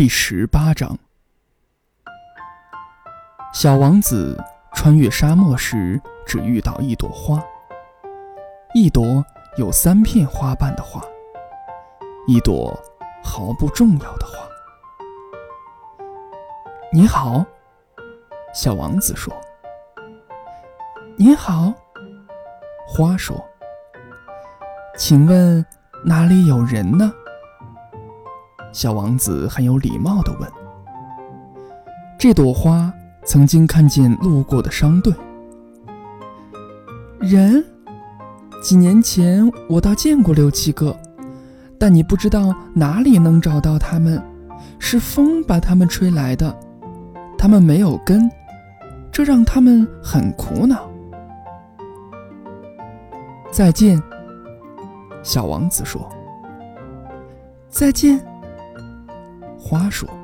第十八章，小王子穿越沙漠时，只遇到一朵花，一朵有三片花瓣的花，一朵毫不重要的花。你好，小王子说。你好，花说。请问哪里有人呢？小王子很有礼貌地问：“这朵花曾经看见路过的商队人，几年前我倒见过六七个，但你不知道哪里能找到他们，是风把他们吹来的，他们没有根，这让他们很苦恼。”再见，小王子说。再见。花说。